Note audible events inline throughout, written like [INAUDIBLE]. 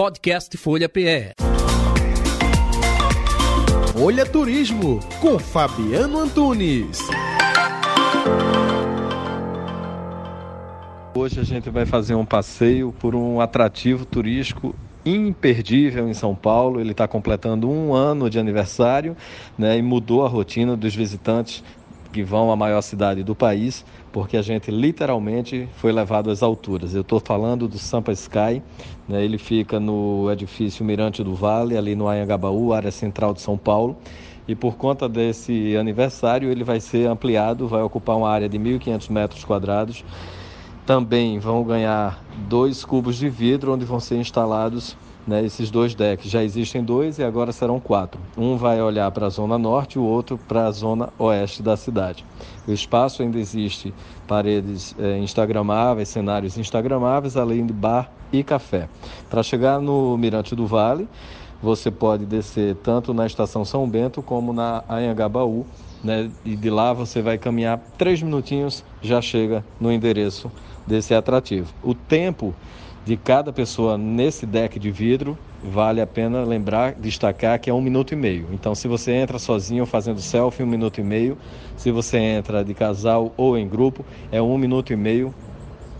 Podcast Folha PE. Folha Turismo com Fabiano Antunes. Hoje a gente vai fazer um passeio por um atrativo turístico imperdível em São Paulo. Ele está completando um ano de aniversário né, e mudou a rotina dos visitantes que vão à maior cidade do país, porque a gente literalmente foi levado às alturas. Eu estou falando do Sampa Sky, né, ele fica no edifício Mirante do Vale, ali no Anhangabaú, área central de São Paulo. E por conta desse aniversário, ele vai ser ampliado, vai ocupar uma área de 1.500 metros quadrados. Também vão ganhar dois cubos de vidro, onde vão ser instalados né, esses dois decks. Já existem dois e agora serão quatro. Um vai olhar para a zona norte e o outro para a zona oeste da cidade. O espaço ainda existe paredes é, instagramáveis, cenários instagramáveis, além de bar e café. Para chegar no Mirante do Vale, você pode descer tanto na estação São Bento como na Anhangabaú, né? E de lá você vai caminhar três minutinhos, já chega no endereço desse atrativo. O tempo de cada pessoa nesse deck de vidro, vale a pena lembrar, destacar que é um minuto e meio. Então, se você entra sozinho fazendo selfie, um minuto e meio. Se você entra de casal ou em grupo, é um minuto e meio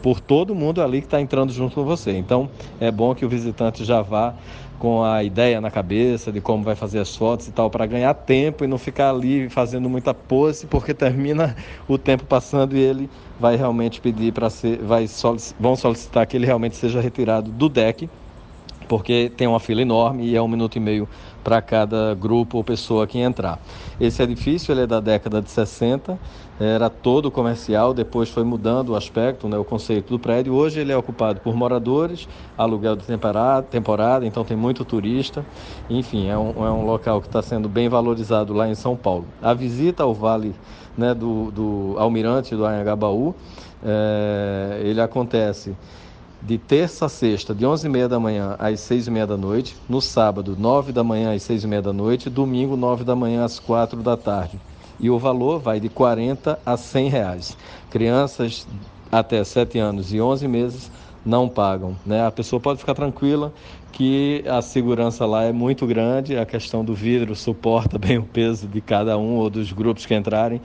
por todo mundo ali que está entrando junto com você. Então, é bom que o visitante já vá com a ideia na cabeça de como vai fazer as fotos e tal, para ganhar tempo e não ficar ali fazendo muita pose, porque [LAUGHS] termina o tempo passando e ele vai realmente pedir para ser, vai solic, vão solicitar que ele realmente seja retirado do deck, porque tem uma fila enorme e é um minuto e meio para cada grupo ou pessoa que entrar. Esse edifício ele é da década de 60, era todo comercial, depois foi mudando o aspecto, né, o conceito do prédio. Hoje ele é ocupado por moradores, aluguel de temporada, temporada então tem muito turista. Enfim, é um, é um local que está sendo bem valorizado lá em São Paulo. A visita ao Vale né, do, do Almirante do Anhangabaú, é, ele acontece de terça a sexta, de 11h30 da manhã às 6h30 da noite, no sábado, 9 da manhã às 6h30 da noite, domingo, 9 da manhã às 4 da tarde. E o valor vai de 40 a 100 reais. Crianças até 7 anos e 11 meses não pagam. Né? A pessoa pode ficar tranquila que a segurança lá é muito grande, a questão do vidro suporta [LAUGHS] bem o peso de cada um ou dos grupos que entrarem.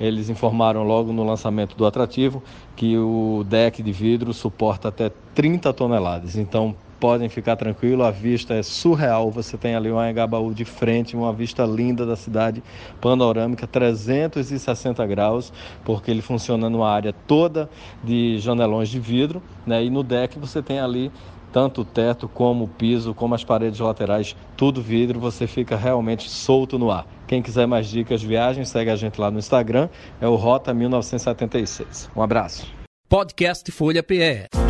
Eles informaram logo no lançamento do atrativo que o deck de vidro suporta até 30 toneladas. Então podem ficar tranquilos, a vista é surreal. Você tem ali o Anhangabaú de frente, uma vista linda da cidade, panorâmica, 360 graus, porque ele funciona numa área toda de janelões de vidro, né? E no deck você tem ali tanto o teto como o piso, como as paredes laterais, tudo vidro, você fica realmente solto no ar. Quem quiser mais dicas de viagem, segue a gente lá no Instagram, é o Rota 1976. Um abraço. Podcast Folha PE.